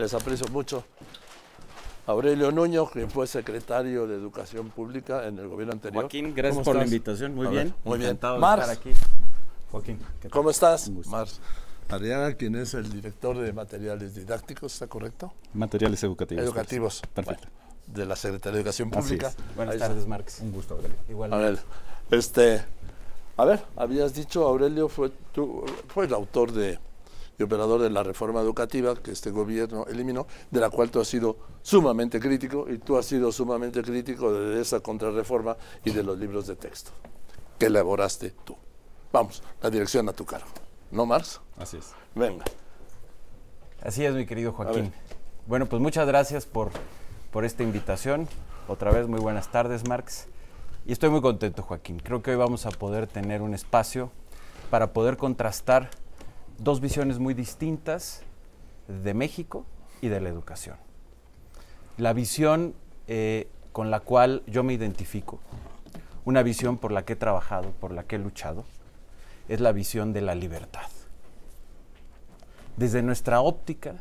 les aprecio mucho. Aurelio Nuño, que fue secretario de Educación Pública en el gobierno anterior. Joaquín, gracias ¿Cómo por la invitación. Muy A bien. ver, muy bien. Encantado de Mars. estar aquí. Joaquín. ¿Cómo estás? Mars. Ariana, quien es el director de materiales didácticos, ¿está correcto? Materiales educativos. Educativos. Perfecto. Bueno, de la Secretaría de Educación Pública. Buenas Ahí tardes, Marx. Un gusto, Aurelio. Igual. A ver, este, a ver, habías dicho, Aurelio, fue, tú, fue el autor de, y operador de la reforma educativa que este gobierno eliminó, de la cual tú has sido sumamente crítico y tú has sido sumamente crítico de esa contrarreforma y de los libros de texto que elaboraste tú. Vamos, la dirección a tu cargo. ¿No, Marx? Así es. Venga. Así es, mi querido Joaquín. Bueno, pues muchas gracias por, por esta invitación. Otra vez, muy buenas tardes, Marx. Y estoy muy contento, Joaquín. Creo que hoy vamos a poder tener un espacio para poder contrastar dos visiones muy distintas de México y de la educación. La visión eh, con la cual yo me identifico, una visión por la que he trabajado, por la que he luchado, es la visión de la libertad desde nuestra óptica,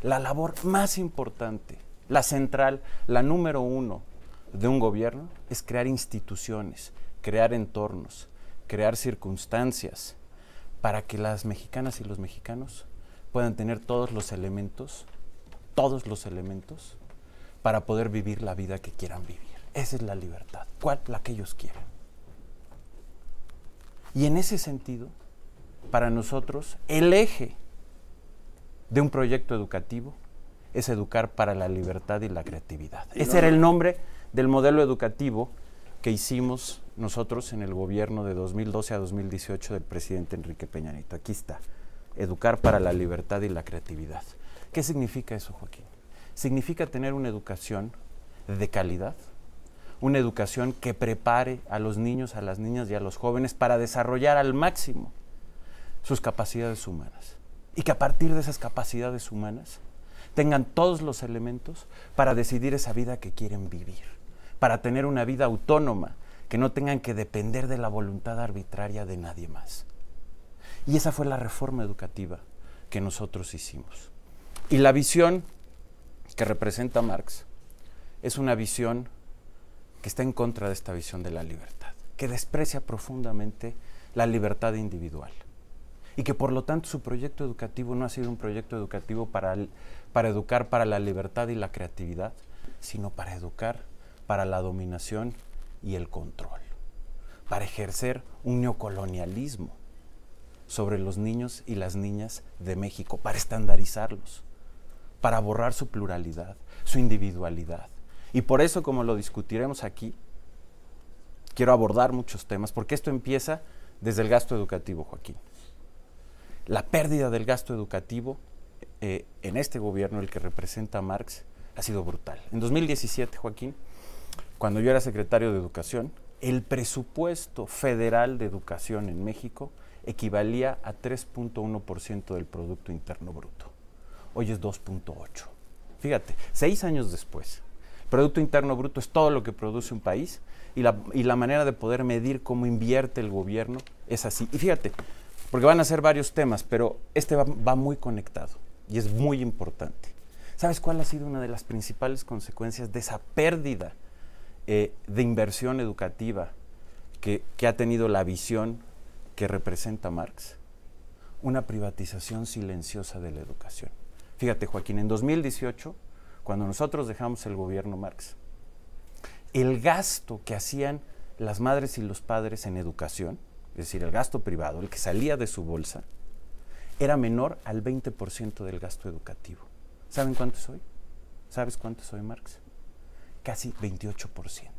la labor más importante, la central, la número uno de un gobierno es crear instituciones, crear entornos, crear circunstancias para que las mexicanas y los mexicanos puedan tener todos los elementos, todos los elementos para poder vivir la vida que quieran vivir. Esa es la libertad. ¿Cuál? La que ellos quieran. Y en ese sentido, para nosotros, el eje de un proyecto educativo es educar para la libertad y la creatividad. Ese era el nombre del modelo educativo que hicimos nosotros en el gobierno de 2012 a 2018 del presidente Enrique Peña Nieto. Aquí está, educar para la libertad y la creatividad. ¿Qué significa eso, Joaquín? Significa tener una educación de calidad, una educación que prepare a los niños, a las niñas y a los jóvenes para desarrollar al máximo sus capacidades humanas. Y que a partir de esas capacidades humanas tengan todos los elementos para decidir esa vida que quieren vivir, para tener una vida autónoma, que no tengan que depender de la voluntad arbitraria de nadie más. Y esa fue la reforma educativa que nosotros hicimos. Y la visión que representa Marx es una visión que está en contra de esta visión de la libertad, que desprecia profundamente la libertad individual y que por lo tanto su proyecto educativo no ha sido un proyecto educativo para, para educar para la libertad y la creatividad, sino para educar para la dominación y el control, para ejercer un neocolonialismo sobre los niños y las niñas de México, para estandarizarlos, para borrar su pluralidad, su individualidad. Y por eso, como lo discutiremos aquí, quiero abordar muchos temas, porque esto empieza desde el gasto educativo, Joaquín. La pérdida del gasto educativo eh, en este gobierno, el que representa a Marx, ha sido brutal. En 2017, Joaquín, cuando yo era secretario de Educación, el presupuesto federal de educación en México equivalía a 3.1% del Producto Interno Bruto. Hoy es 2.8. Fíjate, seis años después, Producto Interno Bruto es todo lo que produce un país y la, y la manera de poder medir cómo invierte el gobierno es así. Y fíjate, porque van a ser varios temas, pero este va, va muy conectado y es muy importante. ¿Sabes cuál ha sido una de las principales consecuencias de esa pérdida eh, de inversión educativa que, que ha tenido la visión que representa Marx? Una privatización silenciosa de la educación. Fíjate, Joaquín, en 2018, cuando nosotros dejamos el gobierno Marx, el gasto que hacían las madres y los padres en educación, es decir, el gasto privado, el que salía de su bolsa, era menor al 20% del gasto educativo. ¿Saben cuánto es hoy? ¿Sabes cuánto es Marx? Casi 28%.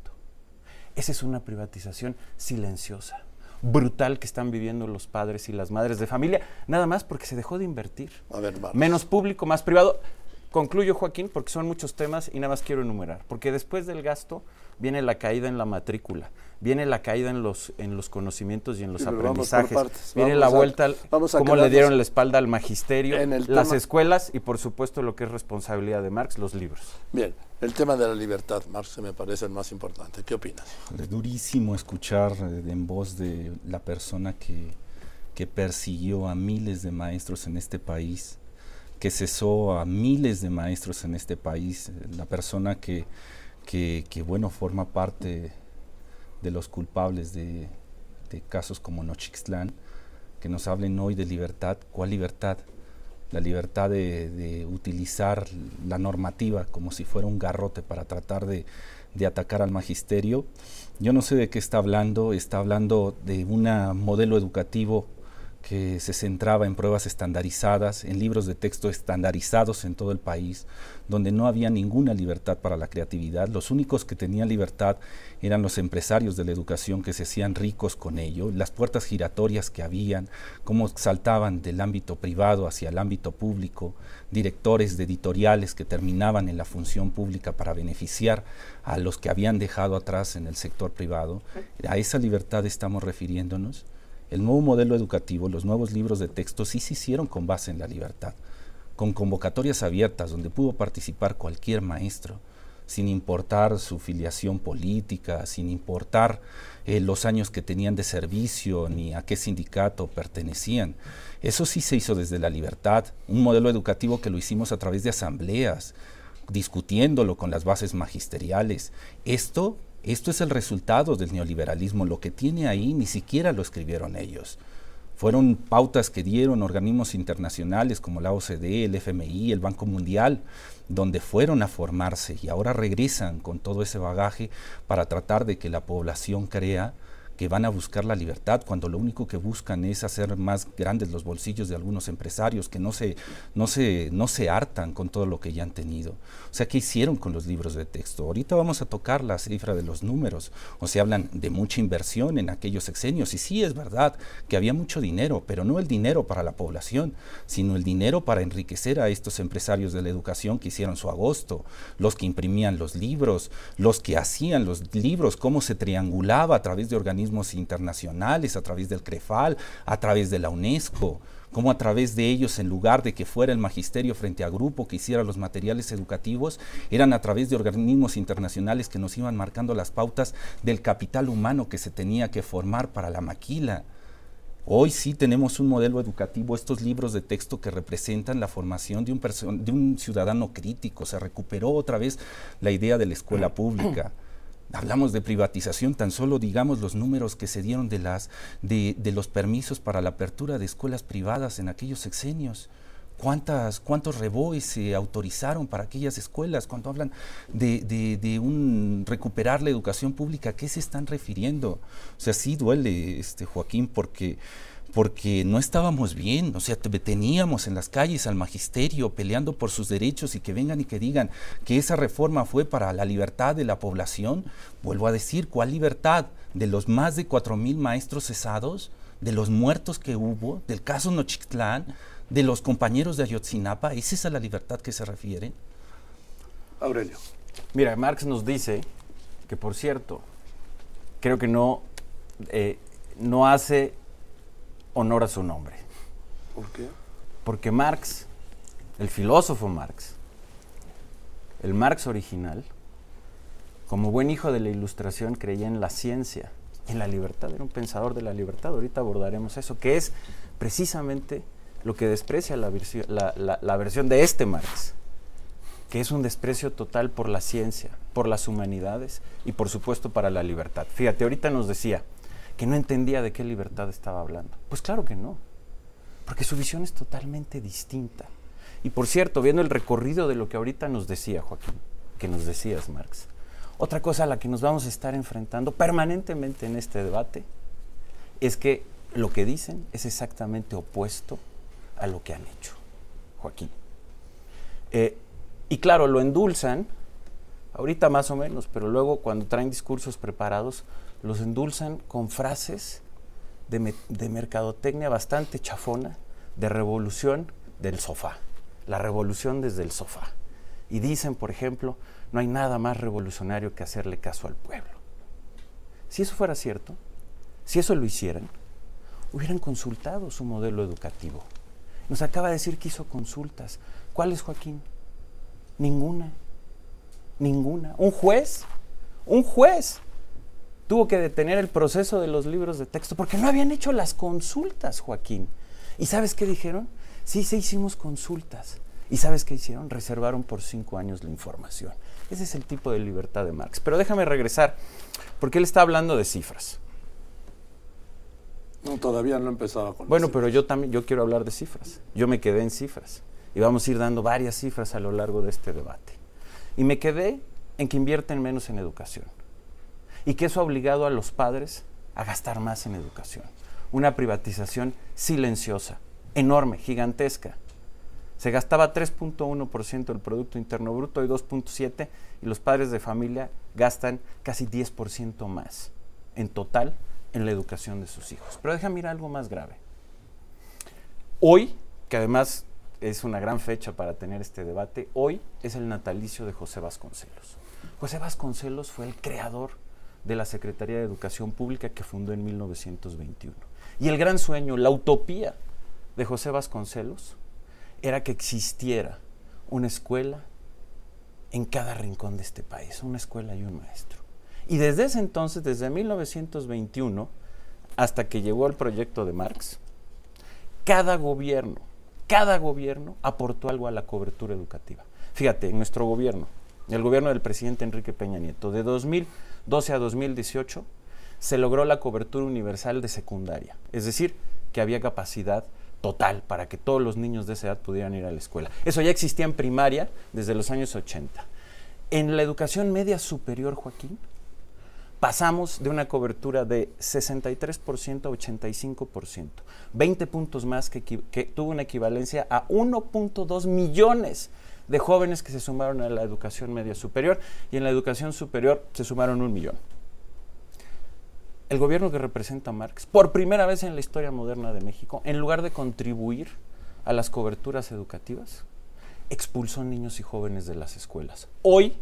Esa es una privatización silenciosa, brutal que están viviendo los padres y las madres de familia, nada más porque se dejó de invertir. A ver, Marx. Menos público, más privado. Concluyo, Joaquín, porque son muchos temas y nada más quiero enumerar. Porque después del gasto viene la caída en la matrícula, viene la caída en los, en los conocimientos y en los vamos aprendizajes, partes. viene Vamos la a- vuelta, vamos a cómo le dieron la espalda al magisterio, en el las tema- escuelas y por supuesto lo que es responsabilidad de Marx, los libros. Bien, el tema de la libertad, Marx, me parece el más importante. ¿Qué opinas? Es durísimo escuchar eh, en voz de la persona que, que persiguió a miles de maestros en este país, que cesó a miles de maestros en este país, la persona que, que, bueno, forma parte de los culpables de, de casos como Nochixtlán, que nos hablen hoy de libertad. ¿Cuál libertad? La libertad de, utilizar la normativa como si fuera un garrote para tratar de, de, atacar al magisterio. Yo no sé de qué está hablando, está hablando de un modelo educativo que se centraba en pruebas estandarizadas, en libros de texto estandarizados en todo el país, donde no había ninguna libertad para la creatividad. Los únicos que tenían libertad eran los empresarios de la educación que se hacían ricos con ello, las puertas giratorias que habían, cómo saltaban del ámbito privado hacia el ámbito público, directores de editoriales que terminaban en la función pública para beneficiar a los que habían dejado atrás en el sector privado. A esa libertad estamos refiriéndonos. El nuevo modelo educativo, los nuevos libros de texto sí se hicieron con base en la libertad, con convocatorias abiertas donde pudo participar cualquier maestro, sin importar su filiación política, sin importar eh, los años que tenían de servicio ni a qué sindicato pertenecían. Eso sí se hizo desde la libertad, un modelo educativo que lo hicimos a través de asambleas, discutiéndolo con las bases magisteriales. Esto esto es el resultado del neoliberalismo. Lo que tiene ahí ni siquiera lo escribieron ellos. Fueron pautas que dieron organismos internacionales como la OCDE, el FMI, el Banco Mundial, donde fueron a formarse y ahora regresan con todo ese bagaje para tratar de que la población crea que van a buscar la libertad cuando lo único que buscan es hacer más grandes los bolsillos de algunos empresarios que no se, no se, no se hartan con todo lo que ya han tenido. O sea, ¿qué hicieron con los libros de texto? Ahorita vamos a tocar la cifra de los números, o se hablan de mucha inversión en aquellos sexenios, y sí es verdad que había mucho dinero, pero no el dinero para la población, sino el dinero para enriquecer a estos empresarios de la educación que hicieron su agosto, los que imprimían los libros, los que hacían los libros, cómo se triangulaba a través de organismos internacionales, a través del CREFAL, a través de la UNESCO, como a través de ellos, en lugar de que fuera el magisterio frente a grupo que hiciera los materiales educativos, eran a través de organismos internacionales que nos iban marcando las pautas del capital humano que se tenía que formar para la maquila. Hoy sí tenemos un modelo educativo, estos libros de texto que representan la formación de un, de un ciudadano crítico. Se recuperó otra vez la idea de la escuela pública. Hablamos de privatización, tan solo digamos los números que se dieron de, las, de, los permisos para la apertura de escuelas privadas en aquellos sexenios. ¿Cuántas, ¿Cuántos reboes se autorizaron para aquellas escuelas? Cuando hablan de, de, un recuperar la educación pública, ¿a qué se están refiriendo? O sea, sí duele, este, Joaquín, porque porque no estábamos bien, o sea, teníamos en las calles al magisterio peleando por sus derechos y que vengan y que digan que esa reforma fue para la libertad de la población. Vuelvo a decir, ¿cuál libertad? De los más de cuatro mil maestros cesados, de los muertos que hubo, del caso Nochixtlán, de los compañeros de Ayotzinapa, ¿es esa la libertad que se refiere? Aurelio. Mira, Marx nos dice que, por cierto, creo que no, eh, no hace honor a su nombre. ¿Por qué? Porque Marx, el filósofo Marx, el Marx original, como buen hijo de la ilustración creía en la ciencia, en la libertad, era un pensador de la libertad, ahorita abordaremos eso, que es precisamente lo que desprecia la, la versión de este Marx, que es un desprecio total por la ciencia, por las humanidades y por supuesto para la libertad. Fíjate, ahorita nos decía, que no entendía de qué libertad estaba hablando. Pues claro que no, porque su visión es totalmente distinta. Y por cierto, viendo el recorrido de lo que ahorita nos decía Joaquín, que nos decías Marx, otra cosa a la que nos vamos a estar enfrentando permanentemente en este debate es que lo que dicen es exactamente opuesto a lo que han hecho, Joaquín. Eh, y claro, lo endulzan, ahorita más o menos, pero luego cuando traen discursos preparados, los endulzan con frases de, mercadotecnia bastante chafona, de revolución del sofá, la revolución desde el sofá. Y dicen, por ejemplo, no hay nada más revolucionario que hacerle caso al pueblo. Si eso fuera cierto, si eso lo hicieran, hubieran consultado su modelo educativo. Nos acaba de decir que hizo consultas. ¿Cuáles, Joaquín? Ninguna. Ninguna. Un juez, un juez tuvo que detener el proceso de los libros de texto porque no habían hecho las consultas, Joaquín. ¿Y sabes qué dijeron? Sí, sí hicimos consultas, ¿Y sabes qué hicieron? Reservaron por cinco años la información. Ese es el tipo de libertad de Marx. Pero déjame regresar, porque él está hablando de cifras. No, todavía no empezaba con Bueno, pero yo también yo quiero hablar de cifras. Yo me quedé en cifras y vamos a ir dando varias cifras a lo largo de este debate. Y me quedé en que invierten menos en educación y que eso ha obligado a los padres a gastar más en educación. Una privatización silenciosa, enorme, gigantesca. Se gastaba 3.1% del Producto Interno Bruto y 2.7% y los padres de familia gastan casi 10% más en total en la educación de sus hijos. Pero déjame mirar algo más grave. Hoy, que además es una gran fecha para tener este debate, hoy es el natalicio de José Vasconcelos. José Vasconcelos fue el creador de la Secretaría de Educación Pública que fundó en 1921. Y el gran sueño, la utopía de José Vasconcelos era que existiera una escuela en cada rincón de este país, una escuela y un maestro. Y desde ese entonces, desde 1921 hasta que llegó el proyecto de Marx, cada gobierno, cada gobierno aportó algo a la cobertura educativa. Fíjate, en nuestro gobierno, el gobierno del presidente Enrique Peña Nieto, de 2012 a 2018, se logró la cobertura universal de secundaria, es decir, que había capacidad total para que todos los niños de esa edad pudieran ir a la escuela. Eso ya existía en primaria desde los años 80. En la educación media superior, Joaquín, pasamos de una cobertura de 63% a 85%, 20 puntos más que, que tuvo una equivalencia a 1.2 millones de jóvenes que se sumaron a la educación media superior y en la educación superior se sumaron un millón. El gobierno que representa a Marx, por primera vez en la historia moderna de México, en lugar de contribuir a las coberturas educativas, expulsó niños y jóvenes de las escuelas. Hoy,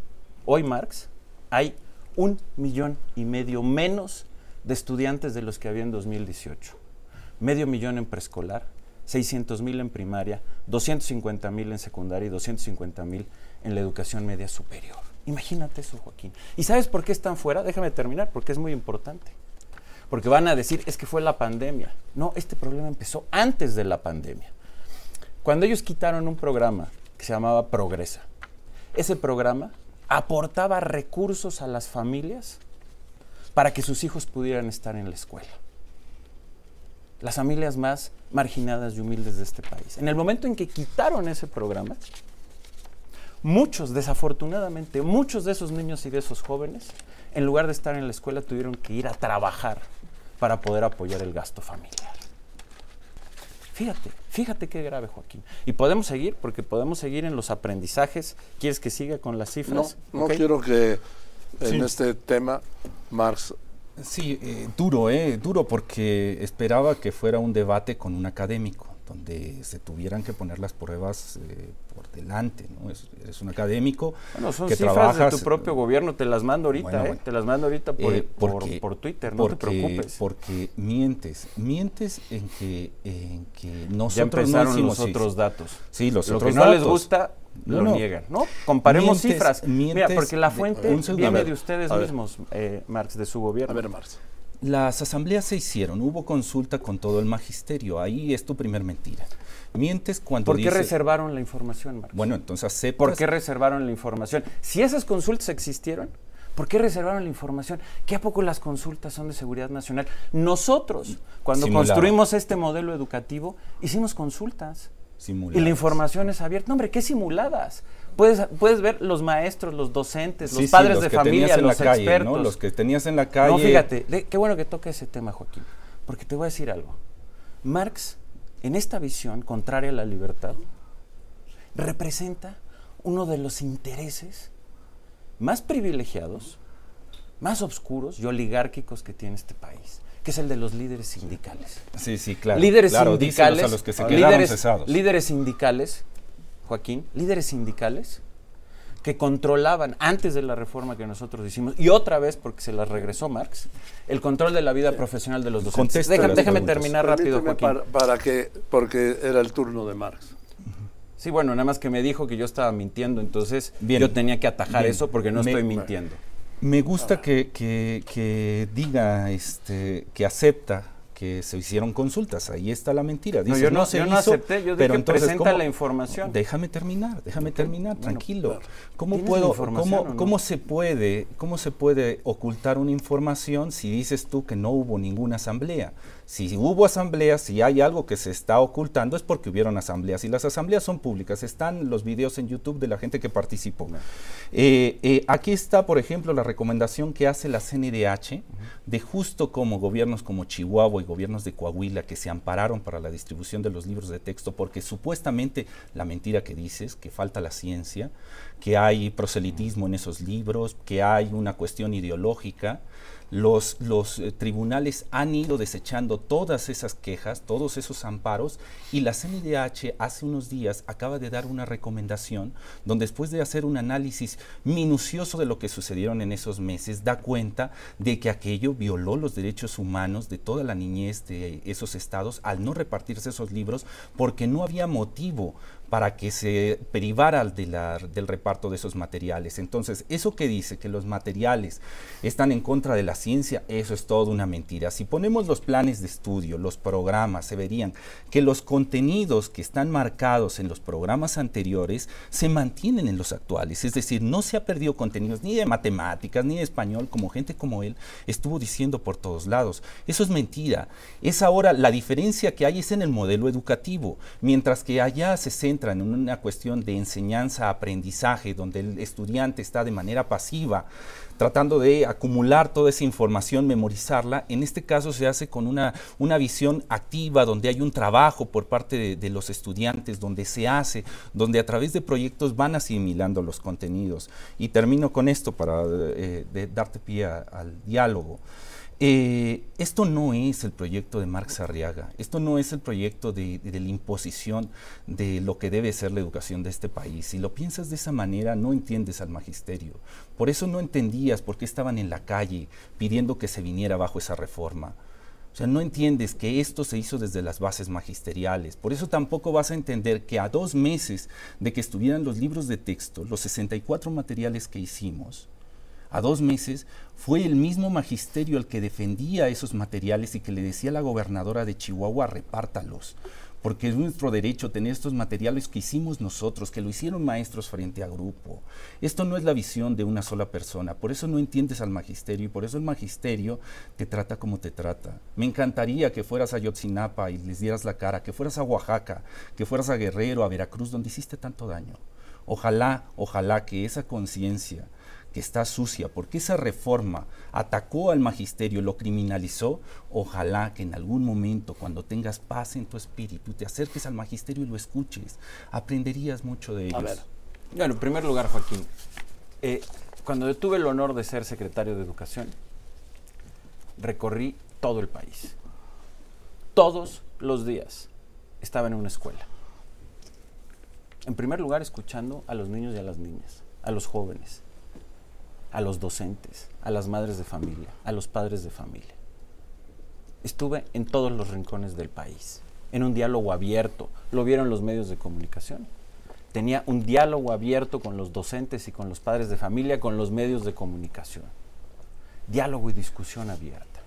hoy Marx, hay un millón y medio menos de estudiantes de los que había en 2018. Medio millón en preescolar, 600 mil en primaria, 250 mil en secundaria y 250 mil en la educación media superior. Imagínate eso, Joaquín. ¿Y sabes por qué están fuera? Déjame terminar, porque es muy importante. Porque van a decir, es que fue la pandemia. No, este problema empezó antes de la pandemia. Cuando ellos quitaron un programa que se llamaba Progresa, ese programa aportaba recursos a las familias para que sus hijos pudieran estar en la escuela. Las familias más marginadas y humildes de este país. En el momento en que quitaron ese programa, muchos, desafortunadamente, muchos de esos niños y de esos jóvenes, en lugar de estar en la escuela, tuvieron que ir a trabajar para poder apoyar el gasto familiar. Fíjate, fíjate qué grave, Joaquín. Y podemos seguir, porque podemos seguir en los aprendizajes. ¿Quieres que siga con las cifras? No, no quiero que en este tema Marx Sí, eh, duro, eh, duro, porque esperaba que fuera un debate con un académico, donde se tuvieran que poner las pruebas eh, por delante, ¿no? Es, un académico bueno, son que cifras de tu propio gobierno, te las mando ahorita, ¿eh? te las mando ahorita por, por, Twitter, no te preocupes. Porque mientes, mientes en que, en que nosotros ya empezaron los otros datos. Sí, los Lo otros que no les gusta lo niegan, ¿no? Comparemos cifras. Mira, porque la fuente viene de ustedes mismos, eh, Marx, de su gobierno. A ver, Marx. Las asambleas se hicieron, hubo consulta con todo el magisterio, ahí es tu primer mentira. Mientes cuando ¿Por qué reservaron la información, Marx? Bueno, entonces aceptas... ¿Por qué reservaron la información? Si esas consultas existieron, ¿Por qué reservaron la información? ¿Qué a poco las consultas son de seguridad nacional? Nosotros, cuando construimos este modelo educativo, hicimos consultas. Y la información es abierta. No, hombre, ¿qué simuladas? Puedes, puedes ver los maestros, los docentes, los padres de familia, los expertos. Los que tenías en la calle. No, fíjate, qué bueno que toque ese tema, Joaquín. Porque te voy a decir algo. Marx, en esta visión contraria a la libertad, representa uno de los intereses más privilegiados, más oscuros y oligárquicos que tiene este país que es el de los líderes sindicales. Sí, sí, claro. Líderes sindicales. A los que se líderes, cesados. líderes sindicales, Joaquín, líderes sindicales que controlaban antes de la reforma que nosotros hicimos y otra vez porque se las regresó Marx el control de la vida profesional de los docentes. déjame terminar rápido, Joaquín. Para, que porque era el turno de Marx. Sí, bueno, nada más que me dijo que yo estaba mintiendo, entonces yo tenía que atajar eso porque no estoy mintiendo. Me gusta que, que, diga este, que acepta que se hicieron consultas. Ahí está la mentira. no, yo no, se yo no acepté, yo dije pero entonces, presenta la información. Déjame terminar, déjame terminar, tranquilo. ¿Cómo puedo, cómo, cómo se puede, cómo se puede ocultar una información si dices tú que no hubo ninguna asamblea? Si hubo asambleas, si hay algo que se está ocultando, es porque hubieron asambleas. Y las asambleas son públicas. Están los videos en YouTube de la gente que participó. Eh, eh, aquí está, por ejemplo, la recomendación que hace la CNDH de justo como gobiernos como Chihuahua y gobiernos de Coahuila que se ampararon para la distribución de los libros de texto, porque supuestamente la mentira que dices, que falta la ciencia, que hay proselitismo en esos libros, que hay una cuestión ideológica los, eh, tribunales han ido desechando todas esas quejas, todos esos amparos, y la CNDH hace unos días acaba de dar una recomendación donde después de hacer un análisis minucioso de lo que sucedieron en esos meses, da cuenta de que aquello violó los derechos humanos de toda la niñez de esos estados al no repartirse esos libros porque no había motivo para que se privara del reparto de esos materiales. Entonces, eso que dice que los materiales están en contra de la ciencia, eso es todo una mentira. Si ponemos los planes de estudio, los programas, se verían que los contenidos que están marcados en los programas anteriores se mantienen en los actuales. Es decir, no se ha perdido contenidos ni de matemáticas, ni de español, como gente como él estuvo diciendo por todos lados. Eso es mentira. Es ahora la diferencia que hay es en el modelo educativo, mientras que allá se centra en una cuestión de enseñanza-aprendizaje, donde el estudiante está de manera pasiva, tratando de acumular toda esa información, memorizarla. En este caso se hace con una, una visión activa, donde hay un trabajo por parte de, los estudiantes, donde se hace, donde a través de proyectos van asimilando los contenidos. Y termino con esto para eh, darte pie al diálogo. Eh, esto no es el proyecto de Marx Arriaga, esto no es el proyecto de, de, la imposición de lo que debe ser la educación de este país. Si lo piensas de esa manera, no entiendes al magisterio. Por eso no entendías por qué estaban en la calle pidiendo que se viniera bajo esa reforma. O sea, no entiendes que esto se hizo desde las bases magisteriales. Por eso tampoco vas a entender que a dos meses de que estuvieran los libros de texto, los 64 materiales que hicimos, a dos meses, fue el mismo magisterio el que defendía esos materiales y que le decía a la gobernadora de Chihuahua, repártalos, porque es nuestro derecho tener estos materiales que hicimos nosotros, que lo hicieron maestros frente a grupo. Esto no es la visión de una sola persona, por eso no entiendes al magisterio y por eso el magisterio te trata como te trata. Me encantaría que fueras a Yotzinapa y les dieras la cara, que fueras a Oaxaca, que fueras a Guerrero, a Veracruz, donde hiciste tanto daño. Ojalá, ojalá que esa conciencia que está sucia, porque esa reforma atacó al magisterio, lo criminalizó, ojalá que en algún momento, cuando tengas paz en tu espíritu, te acerques al magisterio y lo escuches, aprenderías mucho de ellos. A ver. Bueno, en primer lugar, Joaquín, eh, cuando tuve el honor de ser secretario de Educación, recorrí todo el país. Todos los días estaba en una escuela. En primer lugar, escuchando a los niños y a las niñas, a los jóvenes, a los docentes, a las madres de familia, a los padres de familia. Estuve en todos los rincones del país, en un diálogo abierto. Lo vieron los medios de comunicación. Tenía un diálogo abierto con los docentes y con los padres de familia, con los medios de comunicación. Diálogo y discusión abierta.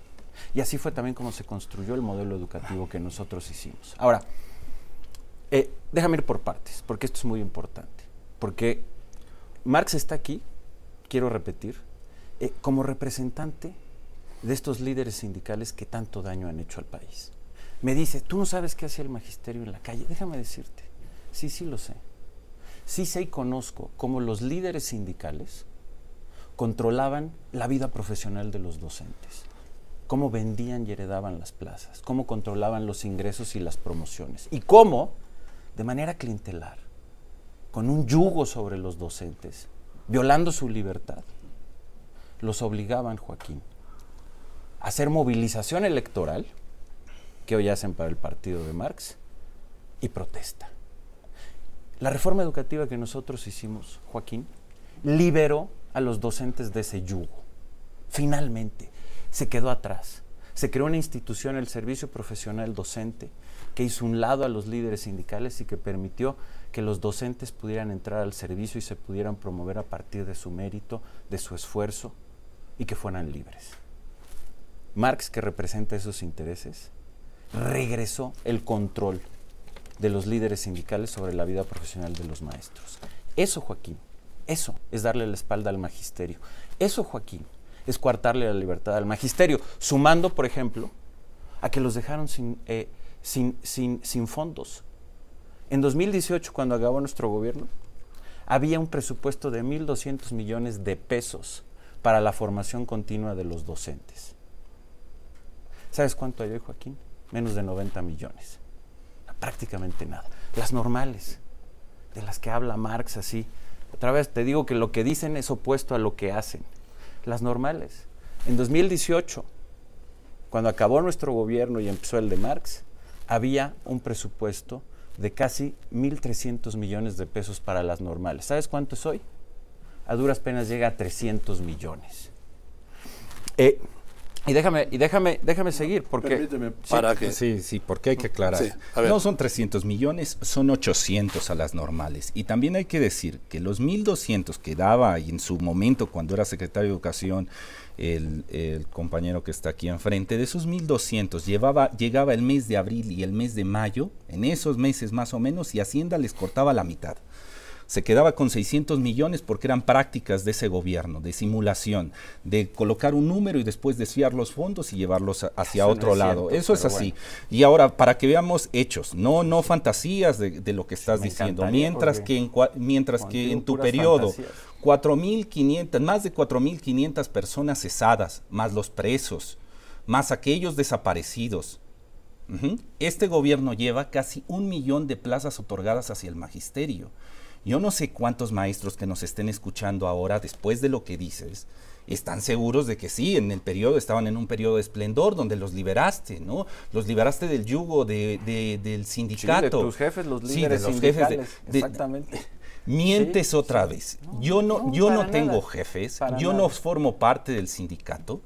Y así fue también como se construyó el modelo educativo que nosotros hicimos. Ahora, eh, déjame ir por partes, porque esto es muy importante. Porque Marx está aquí quiero repetir, eh, como representante de estos líderes sindicales que tanto daño han hecho al país. Me dice, tú no sabes qué hacía el magisterio en la calle. Déjame decirte, sí, sí lo sé. Sí sé y conozco cómo los líderes sindicales controlaban la vida profesional de los docentes, cómo vendían y heredaban las plazas, cómo controlaban los ingresos y las promociones, y cómo, de manera clientelar, con un yugo sobre los docentes, violando su libertad, los obligaban, Joaquín, a hacer movilización electoral, que hoy hacen para el partido de Marx, y protesta. La reforma educativa que nosotros hicimos, Joaquín, liberó a los docentes de ese yugo. Finalmente, se quedó atrás. Se creó una institución, el Servicio Profesional Docente, que hizo un lado a los líderes sindicales y que permitió que los docentes pudieran entrar al servicio y se pudieran promover a partir de su mérito, de su esfuerzo y que fueran libres. Marx, que representa esos intereses, regresó el control de los líderes sindicales sobre la vida profesional de los maestros. Eso, Joaquín, eso es darle la espalda al magisterio. Eso, Joaquín, es coartarle la libertad al magisterio, sumando, por ejemplo, a que los dejaron sin, eh, sin, sin, sin fondos. En 2018, cuando acabó nuestro gobierno, había un presupuesto de 1.200 millones de pesos para la formación continua de los docentes. ¿Sabes cuánto hay hoy, Joaquín? Menos de 90 millones. Prácticamente nada. Las normales, de las que habla Marx así. Otra vez te digo que lo que dicen es opuesto a lo que hacen. Las normales. En 2018, cuando acabó nuestro gobierno y empezó el de Marx, había un presupuesto de casi 1.300 millones de pesos para las normales. ¿Sabes cuánto es hoy? A duras penas llega a 300 millones. Eh, y déjame, y déjame, déjame seguir, porque... Permíteme, para sí, que... Sí, sí, porque hay que aclarar. Sí, no son 300 millones, son 800 a las normales. Y también hay que decir que los 1.200 que daba en su momento cuando era secretario de Educación el, el compañero que está aquí enfrente, de esos 1.200 llevaba, llegaba el mes de abril y el mes de mayo, en esos meses más o menos, y Hacienda les cortaba la mitad se quedaba con 600 millones porque eran prácticas de ese gobierno, de simulación, de colocar un número y después desviar los fondos y llevarlos a- hacia Eso no otro es lado. cierto, Eso es así. Y ahora, para que veamos hechos, no, no fantasías de, de lo que estás me diciendo, mientras que en, mientras que en tu periodo fantasías. 4.500, más de 4.500 personas cesadas, más los presos, más aquellos desaparecidos. Este gobierno lleva casi un millón de plazas otorgadas hacia el magisterio. Yo no sé cuántos maestros que nos estén escuchando ahora, después de lo que dices, están seguros de que sí, en el periodo estaban en un periodo de esplendor donde los liberaste, ¿no? Los liberaste del yugo de- de- del Sí, sindicato. de tus jefes, los Sí, de líderes los jefes de- sindicales. Exactamente. Mientes Sí, otra sí. vez. No, yo no, no, yo no tengo jefes, yo no formo parte del sindicato,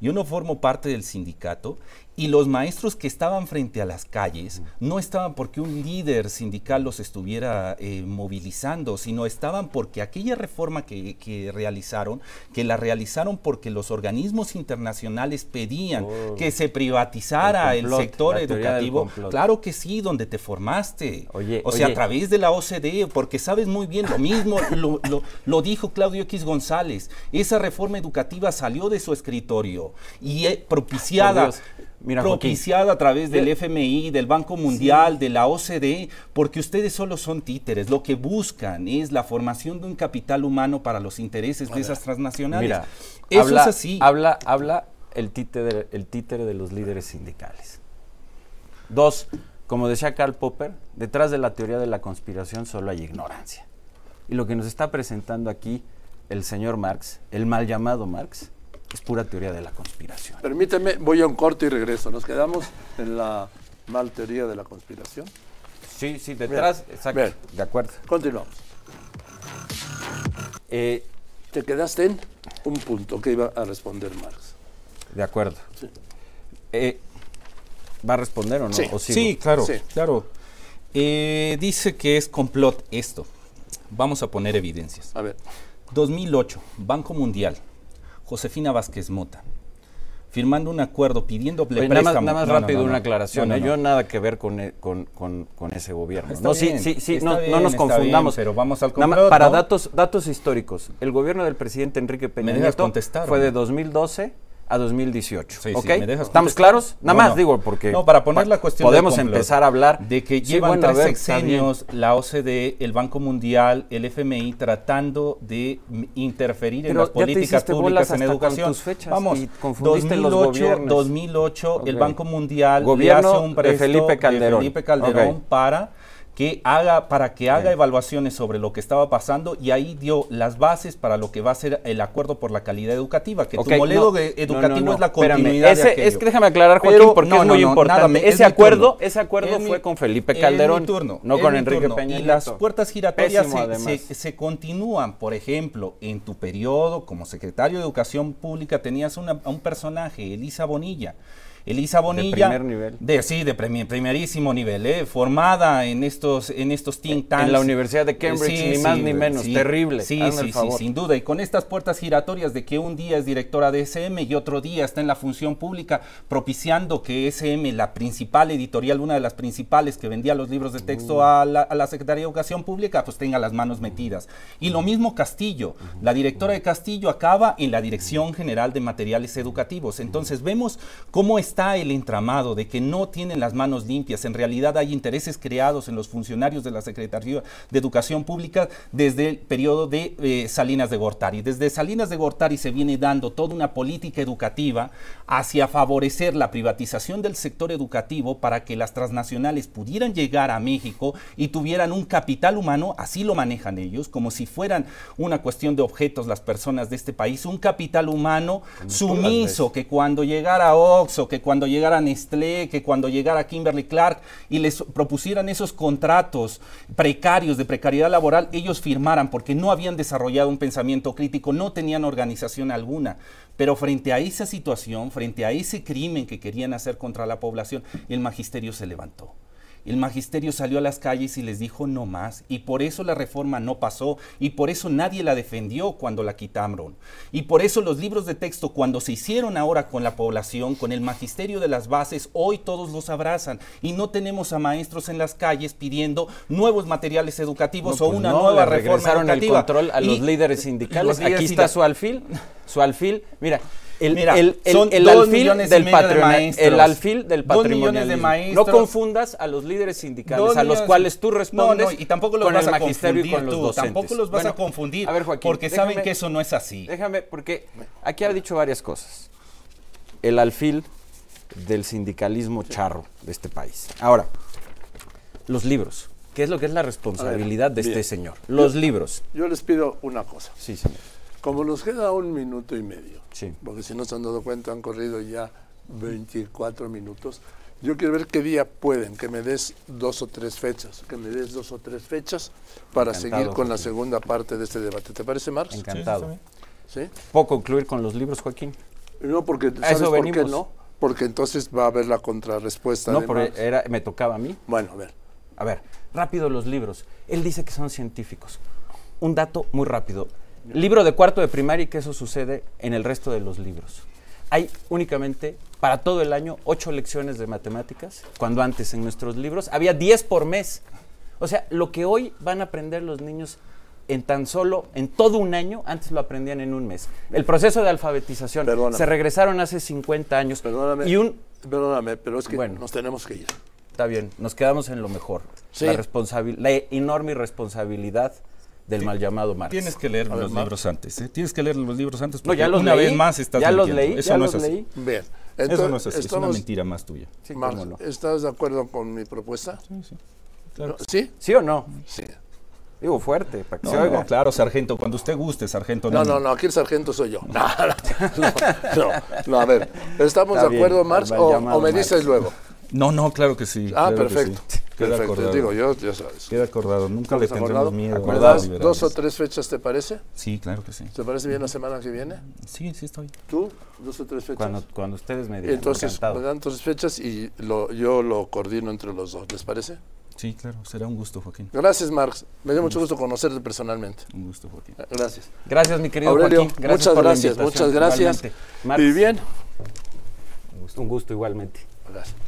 yo no formo parte del sindicato y los maestros que estaban frente a las calles no estaban porque un líder sindical los estuviera eh, movilizando, sino estaban porque aquella reforma que, que realizaron, que la realizaron porque los organismos internacionales pedían Por que se privatizara el sector educativo. Claro que sí, donde te formaste. Oye, o sea, oye. a través de la OCDE, porque sabes muy bien lo mismo, lo, lo- lo dijo Claudio X González. Esa reforma educativa salió de su escritorio y eh, propiciada. Mira, Joaquín. propiciada a través del FMI, del Banco Mundial, de la OCDE, porque ustedes solo son títeres. Lo que buscan es la formación de un capital humano para los intereses de esas transnacionales. Mira, Eso habla, es así. Habla, habla el, títere, el títere de los líderes sindicales. Dos, como decía Karl Popper, detrás de la teoría de la conspiración solo hay ignorancia. Y lo que nos está presentando aquí el señor Marx, el mal llamado Marx, es pura teoría de la conspiración. Permíteme, voy a un corte y regreso. Nos quedamos en la mal teoría de la conspiración. Sí, sí, detrás, exacto. bien. De acuerdo. Continuamos. Eh, Te quedaste en un punto que iba a responder Marx. de acuerdo. Sí. Eh, ¿Va a responder o no? Sí. Sí, claro, Sí. claro. Eh, dice que es complot esto. Vamos a poner evidencias. A ver, 2008, Banco Mundial, Josefina Vázquez Mota, firmando un acuerdo pidiéndole Oye, nada más, nada más No, rápido no, no. una aclaración. ¿eh? Yo nada que ver con, e- con, con- con ese gobierno. Está no, bien, sí, sí, está no, bien, no nos bien, confundamos. pero vamos al complot, Para datos, datos históricos, el gobierno del presidente Enrique Peña Nieto contestar, fue de no? 2012 a 2018. Sí, sí, ¿ok? ¿me dejas ¿Estamos claros? Nada No, más no. digo porque No, para poner la cuestión podemos complot, empezar a hablar de que Sí, llevan bueno, a tres ver, sexenios la OCDE, el Banco Mundial, el FMI tratando de interferir en Pero las ya te políticas públicas en educación. Vamos, y confundiste los 2008, gobiernos. 2008 el. Banco Mundial Gobierno le hace un de préstamo Felipe Calderón. Felipe Calderón Ok. para que haga para que haga evaluaciones sobre lo que estaba pasando y ahí dio las bases para lo que va a ser el acuerdo por la calidad educativa, que Ok, tu modelo no, educativo no, no, es la continuidad Ese- de. Es que déjame aclarar, Joaquín, Pero, porque no, es muy no, importante. nada, es ese mi acuerdo, ese acuerdo Es fue con Felipe es Calderón, turno, no es con Enrique turno. Peña Y Nieto. las puertas giratorias se- se continúan. Por ejemplo, en tu periodo como secretario de Educación Pública tenías una- a un personaje, Elisa Bonilla. Elisa Bonilla. primer nivel. De, sí, de primerísimo nivel, ¿eh? formada en estos, en estos think tanks. En la Universidad de Cambridge, Sí, ni más ni menos, sí. terrible. Sí, Hazme sí, el sí, sin duda. Y con estas puertas giratorias de que un día es directora de SM y otro día está en la función pública, propiciando que SM, la principal editorial, una de las principales que vendía los libros de texto a, la, a la Secretaría de Educación Pública, pues tenga las manos metidas. Y lo mismo Castillo. La directora de Castillo acaba en la Dirección General de Materiales Educativos. Entonces vemos cómo está el entramado de que no tienen las manos limpias. En realidad hay intereses creados en los funcionarios de la Secretaría de Educación Pública desde el periodo de eh, Salinas de Gortari. Desde Salinas de Gortari se viene dando toda una política educativa hacia favorecer la privatización del sector educativo para que las transnacionales pudieran llegar a México y tuvieran un capital humano, así lo manejan ellos, como si fueran una cuestión de objetos las personas de este país, un capital humano sumiso que cuando llegara Oxxo, que cuando llegara Nestlé, que cuando llegara Kimberly Clark y les propusieran esos contratos precarios de precariedad laboral, ellos firmaran porque no habían desarrollado un pensamiento crítico, no tenían organización alguna. Pero frente a esa situación, frente a ese crimen que querían hacer contra la población, el magisterio se levantó. El magisterio salió a las calles y les dijo no más, y por eso la reforma no pasó, y por eso nadie la defendió cuando la quitaron. Y por eso los libros de texto, cuando se hicieron ahora con la población, con el magisterio de las bases, hoy todos los abrazan, y no tenemos a maestros en las calles pidiendo nuevos materiales educativos No, o pues una no, nueva reforma educativa. el control a Y- los líderes sindicales. los líderes Aquí está su alfil, su alfil. Mira, el, Mira, el, el- son el dos alfil del de maestros. el alfil del maestros. No confundas a los líderes sindicales, Dos a los cuales tú respondes No, no, y tampoco los con vas el a magisterio y confundir con los tú, docentes. tampoco los vas Bueno, a confundir, A ver, Joaquín, porque saben déjame- que eso no es así. Déjame, porque aquí ha dicho varias cosas. El alfil del sindicalismo charro de este país. Ahora, los libros. ¿Qué es lo que es la responsabilidad de este bien. señor? Los libros. Yo les pido una cosa. Sí, señor. Como nos queda un minuto y medio, Sí. porque si no se han dado cuenta han corrido ya 24 minutos, yo quiero ver qué día pueden, que me des dos o tres fechas, que me des dos o tres fechas para Encantado, seguir con la segunda parte de este debate. ¿Te parece, Marx? Encantado. ¿Sí? ¿Puedo concluir con los libros, Joaquín? No, porque A ¿sabes eso por qué venimos. no? Porque entonces va a haber la contrarrespuesta No, de porque Marx. era, me tocaba a mí. Bueno, a ver. A ver, rápido los libros. Él dice que son científicos. Un dato muy rápido. Libro de cuarto de primaria y que eso sucede en el resto de los libros. Hay únicamente para todo el año ocho lecciones de matemáticas, cuando antes en nuestros libros había 10 por mes. O sea, lo que hoy van a aprender los niños en tan solo, en todo un año, antes lo aprendían en un mes. El proceso de alfabetización, Perdóname. se regresaron hace 50 años. Perdóname, Y un, perdóname, pero es que Bueno. nos tenemos que ir. Está bien, nos quedamos en lo mejor. Sí. La, la enorme irresponsabilidad del mal llamado Marx. Tienes que leer ver, los Mar- libros antes. ¿eh? Tienes que leer los libros antes no, porque ya los una leí, vez más estás ya los leí, Eso ya no los es así. leí. Bien. Eso no es así. Es una mentira más tuya. Sí, no. ¿estás de acuerdo con mi propuesta? Sí, sí. Claro. ¿Sí? ¿Sí o no? Sí. Digo fuerte, para que No, se oiga. no, claro, sargento, cuando usted guste, sargento. No, no, no, aquí el sargento soy yo. No, no, no, no, a ver, ¿estamos Está de acuerdo, bien, Marx? O, me Marx. dices luego? No, no, claro que sí. Ah, claro que perfecto. sí. Queda Perfecto, acordado. digo yo, ya sabes. Queda acordado. Nunca le ¿Estamos tendremos acordados? miedo. a ¿Me los das liberales. dos o tres fechas, te parece? Sí, claro que sí. ¿Te parece bien la semana que viene? Sí, sí estoy. ¿Tú? ¿Dos o tres fechas? Cuando, cuando ustedes me digan, entonces, me dan tres fechas y lo, yo lo coordino entre los dos, ¿les parece? Sí, claro. Será un gusto, Joaquín. Gracias, Marx. Me dio mucho gusto conocerte personalmente. Un gusto, Joaquín. Gracias. Gracias, mi querido Aurelio, Joaquín. Gracias muchas por gracias, muchas gracias. Igualmente. Marx, Y bien. Un gusto igualmente. Gracias.